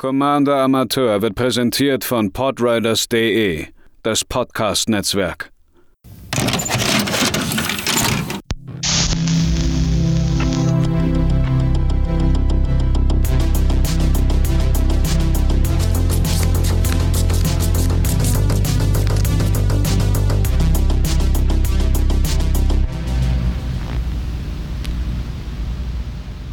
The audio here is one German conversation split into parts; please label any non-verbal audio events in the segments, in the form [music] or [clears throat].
Commander Amateur wird präsentiert von podriders.de, das Podcast-Netzwerk.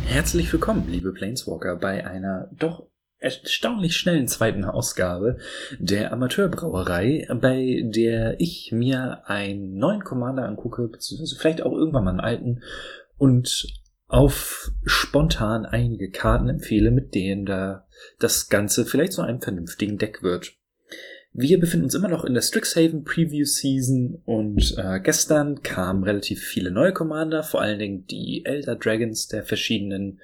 Herzlich willkommen, liebe Planeswalker, bei einer doch erstaunlich schnellen zweiten Ausgabe der Amateurbrauerei, bei der ich mir einen neuen Commander angucke, beziehungsweise vielleicht auch irgendwann mal einen alten und auf spontan einige Karten empfehle, mit denen da das Ganze vielleicht zu einem vernünftigen Deck wird. Wir befinden uns immer noch in der Strixhaven Preview Season und äh, gestern kamen relativ viele neue Commander, vor allen Dingen die Elder Dragons der verschiedenen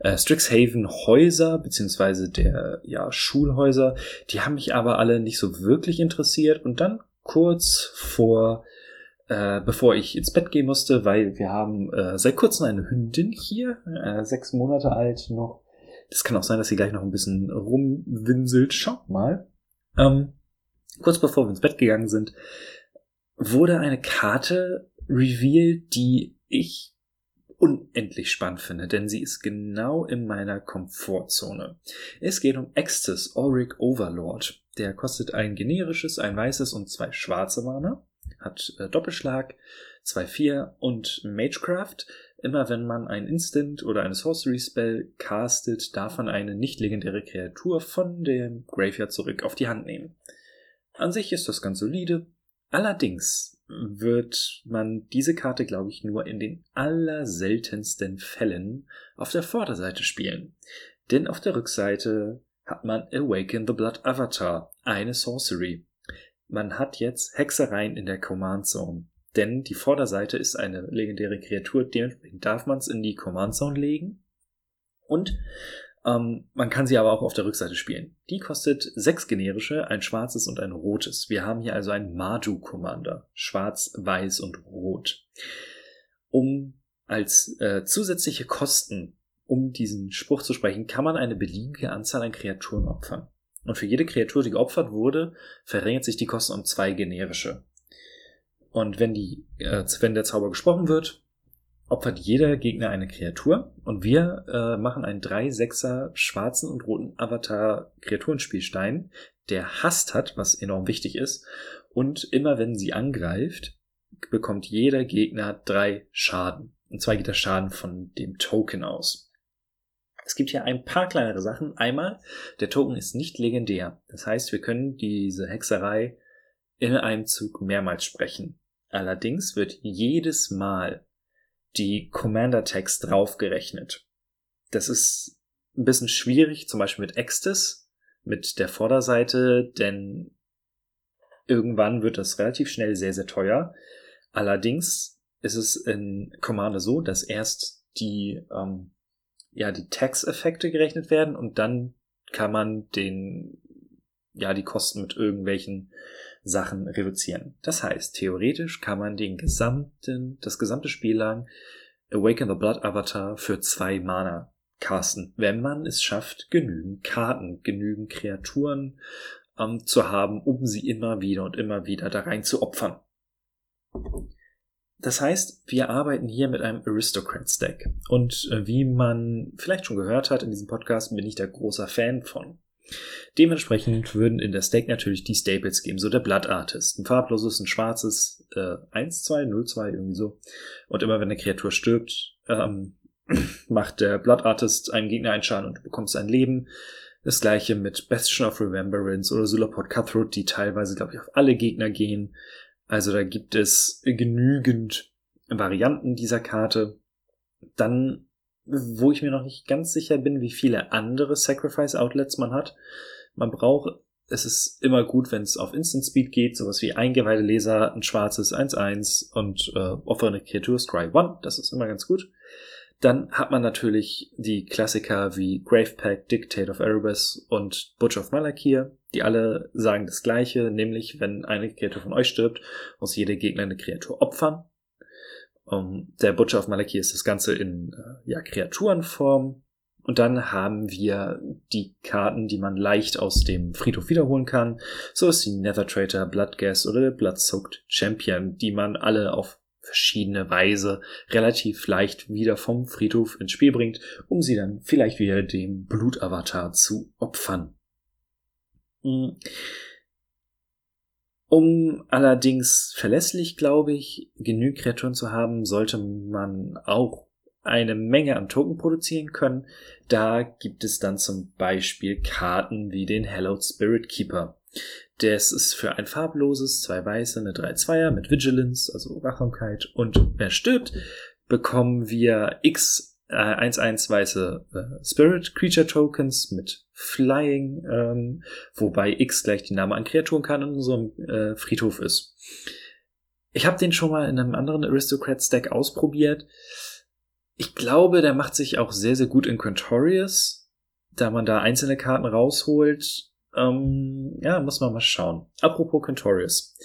äh, Strixhaven Häuser beziehungsweise der ja, Schulhäuser. Die haben mich aber alle nicht so wirklich interessiert und dann kurz vor äh, bevor ich ins Bett gehen musste, weil wir haben äh, seit kurzem eine Hündin hier, äh, sechs Monate alt noch. Das kann auch sein, dass sie gleich noch ein bisschen rumwinselt. Schaut mal. Ähm, kurz bevor wir ins Bett gegangen sind, wurde eine Karte revealed, die ich unendlich spannend finde, denn sie ist genau in meiner Komfortzone. Es geht um Extus Auric Overlord. Der kostet ein generisches, ein weißes und zwei schwarze Mana, hat äh, Doppelschlag, 2-4 und Magecraft. Immer wenn man ein Instant oder eine Sorcery Spell castet, darf man eine nicht legendäre Kreatur von dem Graveyard zurück auf die Hand nehmen. An sich ist das ganz solide. Allerdings wird man diese Karte, glaube ich, nur in den allerseltensten Fällen auf der Vorderseite spielen. Denn auf der Rückseite hat man Awaken the Blood Avatar, eine Sorcery. Man hat jetzt Hexereien in der Command Zone. Denn die Vorderseite ist eine legendäre Kreatur, dementsprechend darf man es in die Command Zone legen. Und ähm, man kann sie aber auch auf der Rückseite spielen. Die kostet sechs generische, ein schwarzes und ein rotes. Wir haben hier also einen Maju-Commander. Schwarz, weiß und rot. Um als äh, zusätzliche Kosten, um diesen Spruch zu sprechen, kann man eine beliebige Anzahl an Kreaturen opfern. Und für jede Kreatur, die geopfert wurde, verringert sich die Kosten um zwei generische. Und wenn die, äh, wenn der Zauber gesprochen wird, opfert jeder Gegner eine Kreatur und wir äh, machen einen 3-6er schwarzen und roten Avatar-Kreaturenspielstein, der Hast hat, was enorm wichtig ist. Und immer wenn sie angreift, bekommt jeder Gegner drei Schaden. Und zwar geht der Schaden von dem Token aus. Es gibt hier ein paar kleinere Sachen. Einmal, der Token ist nicht legendär. Das heißt, wir können diese Hexerei in einem Zug mehrmals sprechen. Allerdings wird jedes Mal die Commander-Tags draufgerechnet. Das ist ein bisschen schwierig, zum Beispiel mit Extus, mit der Vorderseite, denn irgendwann wird das relativ schnell sehr, sehr teuer. Allerdings ist es in Commander so, dass erst die, ähm, ja, die Tax-Effekte gerechnet werden und dann kann man den, ja, die Kosten mit irgendwelchen Sachen reduzieren. Das heißt, theoretisch kann man den gesamten, das gesamte Spiel lang Awaken the Blood Avatar für zwei Mana casten, wenn man es schafft, genügend Karten, genügend Kreaturen ähm, zu haben, um sie immer wieder und immer wieder da rein zu opfern. Das heißt, wir arbeiten hier mit einem Aristocrats Deck. Und äh, wie man vielleicht schon gehört hat in diesem Podcast, bin ich da großer Fan von. Dementsprechend würden in der Stack natürlich die Staples geben, so der Blood Artist. Ein farbloses, ein schwarzes, äh, 1, 2, 0, 2, irgendwie so. Und immer wenn eine Kreatur stirbt, ähm, [clears throat] macht der Blood Artist einen Gegner einen Schaden und du bekommst ein Leben. Das gleiche mit Bastion of Remembrance oder Sulapod Cutthroat, die teilweise, glaube ich, auf alle Gegner gehen. Also da gibt es genügend Varianten dieser Karte. Dann wo ich mir noch nicht ganz sicher bin, wie viele andere Sacrifice Outlets man hat. Man braucht, es ist immer gut, wenn es auf Instant Speed geht, sowas wie eingeweihte Leser, ein schwarzes 1-1 und äh, offene Kreatur Scry 1, das ist immer ganz gut. Dann hat man natürlich die Klassiker wie Gravepack, Dictate of Erebus und Butch of Malakir, die alle sagen das gleiche, nämlich wenn eine Kreatur von euch stirbt, muss jeder Gegner eine Kreatur opfern. Um, ähm, der Butcher of Malaki ist das Ganze in äh, ja, Kreaturenform. Und dann haben wir die Karten, die man leicht aus dem Friedhof wiederholen kann. So ist die Nether Traitor, Bloodgas oder der Bloodsoaked Champion, die man alle auf verschiedene Weise relativ leicht wieder vom Friedhof ins Spiel bringt, um sie dann vielleicht wieder dem Blutavatar zu opfern. Hm. Um allerdings verlässlich, glaube ich, genügend Kreaturen zu haben, sollte man auch eine Menge an Token produzieren können. Da gibt es dann zum Beispiel Karten wie den Hallowed Spirit Keeper. Das ist für ein farbloses, zwei weiße, eine 3-2er mit Vigilance, also Wachsamkeit. Und wer stirbt, bekommen wir x äh, 1-1 weiße äh, Spirit Creature Tokens mit Flying, ähm, wobei x gleich die Name an Kreaturen kann in unserem äh, Friedhof ist. Ich habe den schon mal in einem anderen Aristocrats Deck ausprobiert. Ich glaube, der macht sich auch sehr, sehr gut in Quintorius, da man da einzelne Karten rausholt ähm, ja, muss man mal schauen. Apropos Contorius.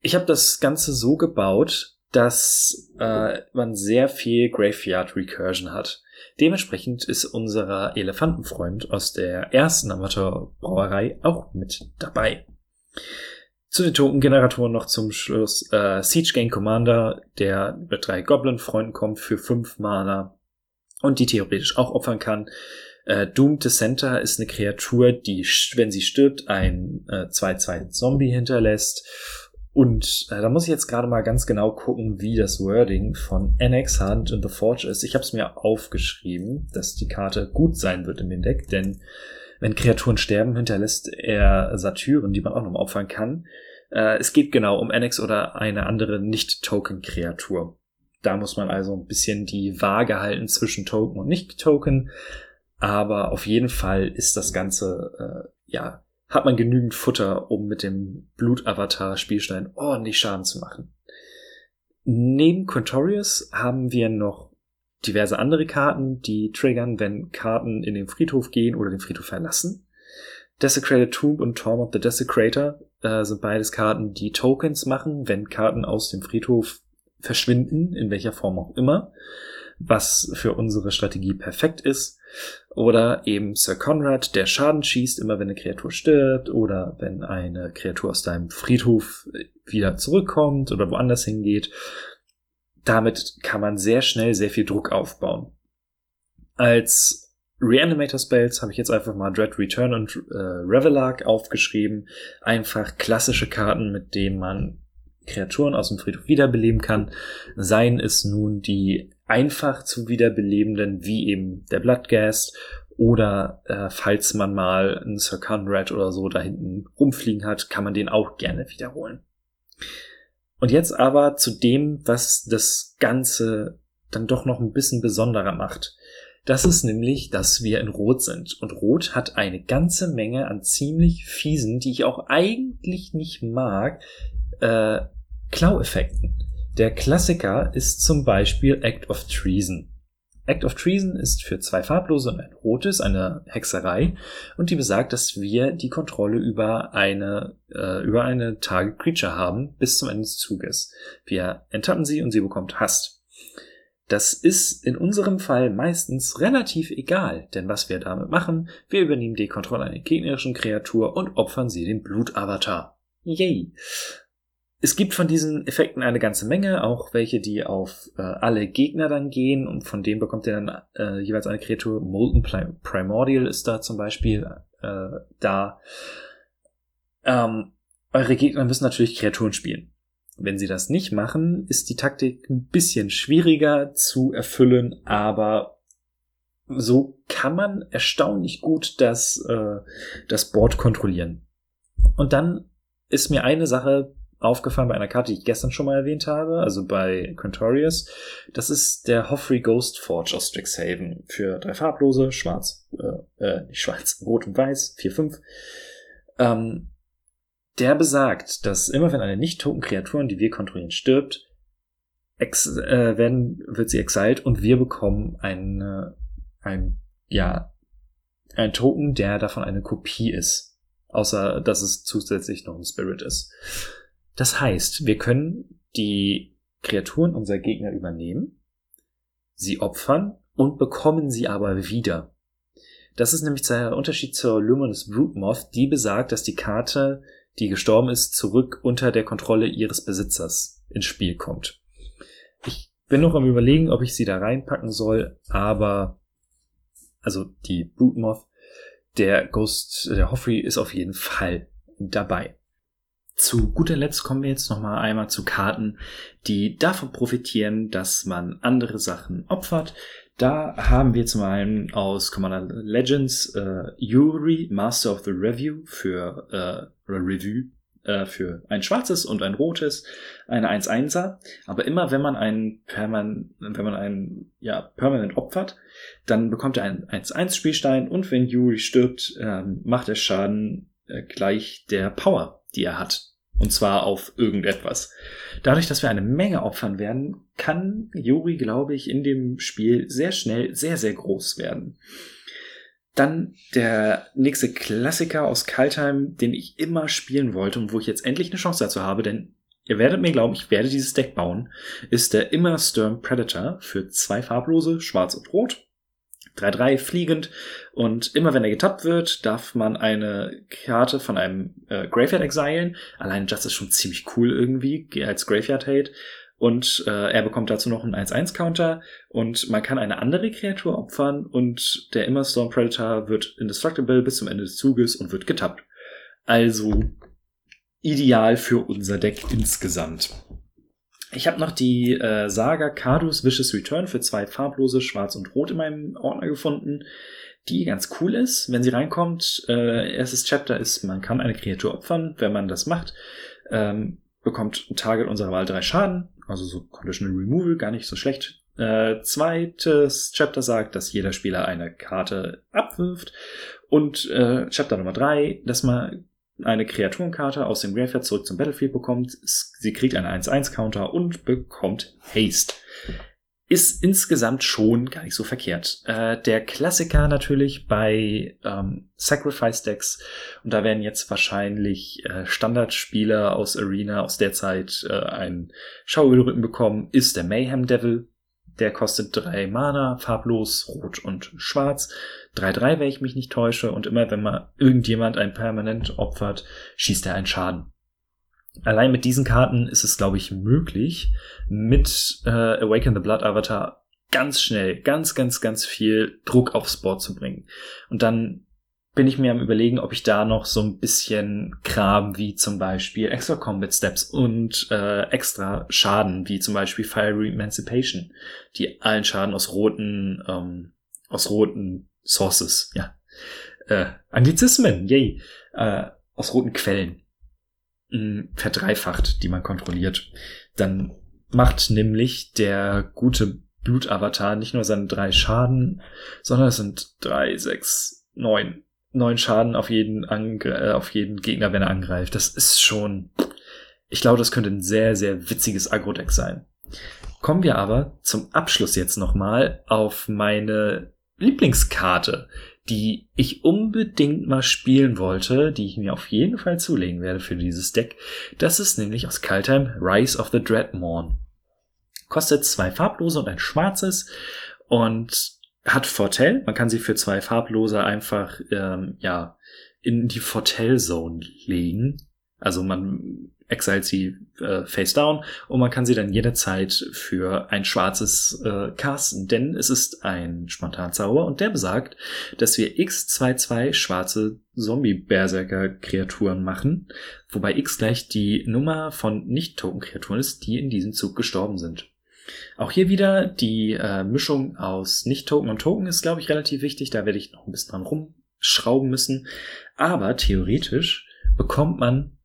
Ich habe das Ganze so gebaut, dass äh, man sehr viel Graveyard Recursion hat. Dementsprechend ist unser Elefantenfreund aus der ersten Amateurbrauerei auch mit dabei. Zu den Token-Generatoren noch zum Schluss äh, Siege Gang Commander, der mit drei Goblin-Freunden kommt für fünf Mana und die theoretisch auch opfern kann. Äh, Doom Center ist eine Kreatur, die, wenn sie stirbt, ein 2-2 äh, Zombie hinterlässt. Und äh, da muss ich jetzt gerade mal ganz genau gucken, wie das Wording von NX Hunt in The Forge ist. Ich habe es mir aufgeschrieben, dass die Karte gut sein wird in dem Deck, denn wenn Kreaturen sterben, hinterlässt er Satyren, die man auch noch opfern kann. Äh, es geht genau um NX oder eine andere Nicht-Token-Kreatur. Da muss man also ein bisschen die Waage halten zwischen Token und Nicht-Token. Aber auf jeden Fall ist das Ganze, äh, ja, hat man genügend Futter, um mit dem Blutavatar-Spielstein ordentlich Schaden zu machen. Neben Quintorius haben wir noch diverse andere Karten, die triggern, wenn Karten in den Friedhof gehen oder den Friedhof verlassen. Desecrated Tomb und Torm of the Desecrator äh, sind beides Karten, die Tokens machen, wenn Karten aus dem Friedhof verschwinden, in welcher Form auch immer, was für unsere Strategie perfekt ist. Oder eben Sir Conrad, der Schaden schießt, immer wenn eine Kreatur stirbt oder wenn eine Kreatur aus deinem Friedhof wieder zurückkommt oder woanders hingeht. Damit kann man sehr schnell sehr viel Druck aufbauen. Als Reanimator Spells habe ich jetzt einfach mal Dread Return und äh, Revelark aufgeschrieben. Einfach klassische Karten, mit denen man Kreaturen aus dem Friedhof wiederbeleben kann. Seien es nun die einfach zu wiederbelebenden, wie eben der Bloodgast oder äh, falls man mal einen Sir Conrad oder so da hinten rumfliegen hat, kann man den auch gerne wiederholen. Und jetzt aber zu dem, was das Ganze dann doch noch ein bisschen besonderer macht. Das ist nämlich, dass wir in Rot sind. Und Rot hat eine ganze Menge an ziemlich fiesen, die ich auch eigentlich nicht mag, äh, Klau-Effekten. Der Klassiker ist zum Beispiel Act of Treason. Act of Treason ist für zwei farblose und ein rotes eine Hexerei und die besagt, dass wir die Kontrolle über eine äh, über eine Target Creature haben bis zum Ende des Zuges. Wir enttappen sie und sie bekommt Hast. Das ist in unserem Fall meistens relativ egal, denn was wir damit machen, wir übernehmen die Kontrolle einer gegnerischen Kreatur und opfern sie dem Blutavatar. Yay! Es gibt von diesen Effekten eine ganze Menge, auch welche, die auf äh, alle Gegner dann gehen und von denen bekommt ihr dann äh, jeweils eine Kreatur. Molten Primordial ist da zum Beispiel äh, da. Ähm, eure Gegner müssen natürlich Kreaturen spielen. Wenn sie das nicht machen, ist die Taktik ein bisschen schwieriger zu erfüllen, aber so kann man erstaunlich gut das, äh, das Board kontrollieren. Und dann ist mir eine Sache aufgefallen bei einer Karte, die ich gestern schon mal erwähnt habe, also bei Quintorius. Das ist der Hoffrey Ghost Forge aus Strixhaven für drei farblose, schwarz, äh, äh nicht schwarz, [laughs] rot und weiß, 4-5. Ähm, der besagt, dass immer wenn eine nicht toten Kreatur, die wir kontrollieren, stirbt, ex äh, werden, wird sie exiled und wir bekommen eine, ein, ja, ein Token, der davon eine Kopie ist. Außer, dass es zusätzlich noch ein Spirit ist. Das heißt, wir können die Kreaturen unserer Gegner übernehmen, sie opfern und bekommen sie aber wieder. Das ist nämlich der Unterschied zur Luminous Broodmoth, die besagt, dass die Karte, die gestorben ist, zurück unter der Kontrolle ihres Besitzers ins Spiel kommt. Ich bin noch am überlegen, ob ich sie da reinpacken soll, aber also die Broodmoth, der Ghost, der Hoffrey ist auf jeden Fall dabei. Zu guter Letzt kommen wir jetzt noch mal einmal zu Karten, die davon profitieren, dass man andere Sachen opfert. Da haben wir zum einen aus Commander Legends äh, Yuri, Master of the Review für äh, Review äh, für ein schwarzes und ein rotes, eine 1-1er. Aber immer wenn man einen Perman wenn man einen ja, permanent opfert, dann bekommt er einen 1-1 Spielstein und wenn Yuri stirbt, äh, macht er Schaden äh, gleich der Power, die er hat. Und zwar auf irgendetwas. Dadurch, dass wir eine Menge opfern werden, kann Yuri, glaube ich, in dem Spiel sehr schnell sehr, sehr groß werden. Dann der nächste Klassiker aus Kaltheim, den ich immer spielen wollte und wo ich jetzt endlich eine Chance dazu habe, denn ihr werdet mir glauben, ich werde dieses Deck bauen, ist der Immer Sturm Predator für zwei farblose, schwarz und rot. 3-3 fliegend und immer wenn er getappt wird, darf man eine Karte von einem äh, Graveyard exilen. Allein das ist schon ziemlich cool irgendwie als Graveyard Hate. Und äh, er bekommt dazu noch einen 1-1-Counter und man kann eine andere Kreatur opfern und der Immer Storm Predator wird indestructible bis zum Ende des Zuges und wird getappt. Also ideal für unser Deck insgesamt. Ich habe noch die äh, Saga Cardus Vicious Return für zwei farblose, schwarz und rot in meinem Ordner gefunden, die ganz cool ist. Wenn sie reinkommt, äh, erstes Chapter ist, man kann eine Kreatur opfern. Wenn man das macht, ähm, bekommt ein Target unserer Wahl drei Schaden. Also so Conditional Removal, gar nicht so schlecht. Äh, zweites Chapter sagt, dass jeder Spieler eine Karte abwirft. Und äh, Chapter Nummer drei, dass man eine Kreaturenkarte aus dem Graveyard zurück zum Battlefield bekommt. Sie kriegt einen 1-1-Counter und bekommt Haste. Ist insgesamt schon gar nicht so verkehrt. Äh, der Klassiker natürlich bei ähm, Sacrifice Decks, und da werden jetzt wahrscheinlich äh, Standardspieler aus Arena aus der Zeit äh, einen Schauölrücken bekommen, ist der Mayhem Devil. Der kostet drei Mana, farblos, rot und schwarz. 3-3, wenn ich mich nicht täusche. Und immer wenn man irgendjemand ein Permanent opfert, schießt er einen Schaden. Allein mit diesen Karten ist es, glaube ich, möglich, mit äh, Awaken the Blood Avatar ganz schnell, ganz, ganz, ganz viel Druck aufs Board zu bringen. Und dann bin ich mir am überlegen, ob ich da noch so ein bisschen Kram wie zum Beispiel extra Combat Steps und äh, extra Schaden wie zum Beispiel Fiery Emancipation, die allen Schaden aus roten ähm, aus roten Sources, ja, äh, Anglizismen, yay, äh, aus roten Quellen mh, mm, verdreifacht, die man kontrolliert. Dann macht nämlich der gute Blutavatar nicht nur seine drei Schaden, sondern es sind drei, sechs, neun neun Schaden auf jeden, äh, auf jeden Gegner, wenn er angreift. Das ist schon, ich glaube, das könnte ein sehr, sehr witziges Agro-Deck sein. Kommen wir aber zum Abschluss jetzt nochmal auf meine Lieblingskarte, die ich unbedingt mal spielen wollte, die ich mir auf jeden Fall zulegen werde für dieses Deck. Das ist nämlich aus Kaltheim Rise of the Dreadmorn. Kostet zwei farblose und ein schwarzes und hat Fortell. Man kann sie für zwei farblose einfach ähm, ja in die Fortell Zone legen. Also man exile sie äh, face down und man kann sie dann jederzeit für ein schwarzes äh, casten, denn es ist ein Spontanzauber und der besagt, dass wir x22 schwarze Zombie-Berserker-Kreaturen machen, wobei x gleich die Nummer von Nicht-Token-Kreaturen ist, die in diesem Zug gestorben sind. Auch hier wieder die äh, Mischung aus Nicht-Token und Token ist, glaube ich, relativ wichtig. Da werde ich noch ein bisschen dran rumschrauben müssen. Aber theoretisch bekommt man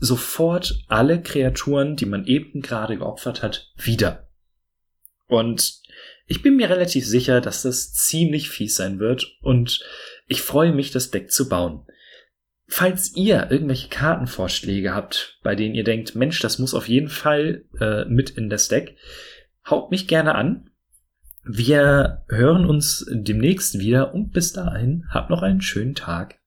sofort alle Kreaturen, die man eben gerade geopfert hat, wieder. Und ich bin mir relativ sicher, dass das ziemlich fies sein wird und ich freue mich, das Deck zu bauen. Falls ihr irgendwelche Kartenvorschläge habt, bei denen ihr denkt, Mensch, das muss auf jeden Fall äh, mit in das Deck, haut mich gerne an. Wir hören uns demnächst wieder und bis dahin habt noch einen schönen Tag.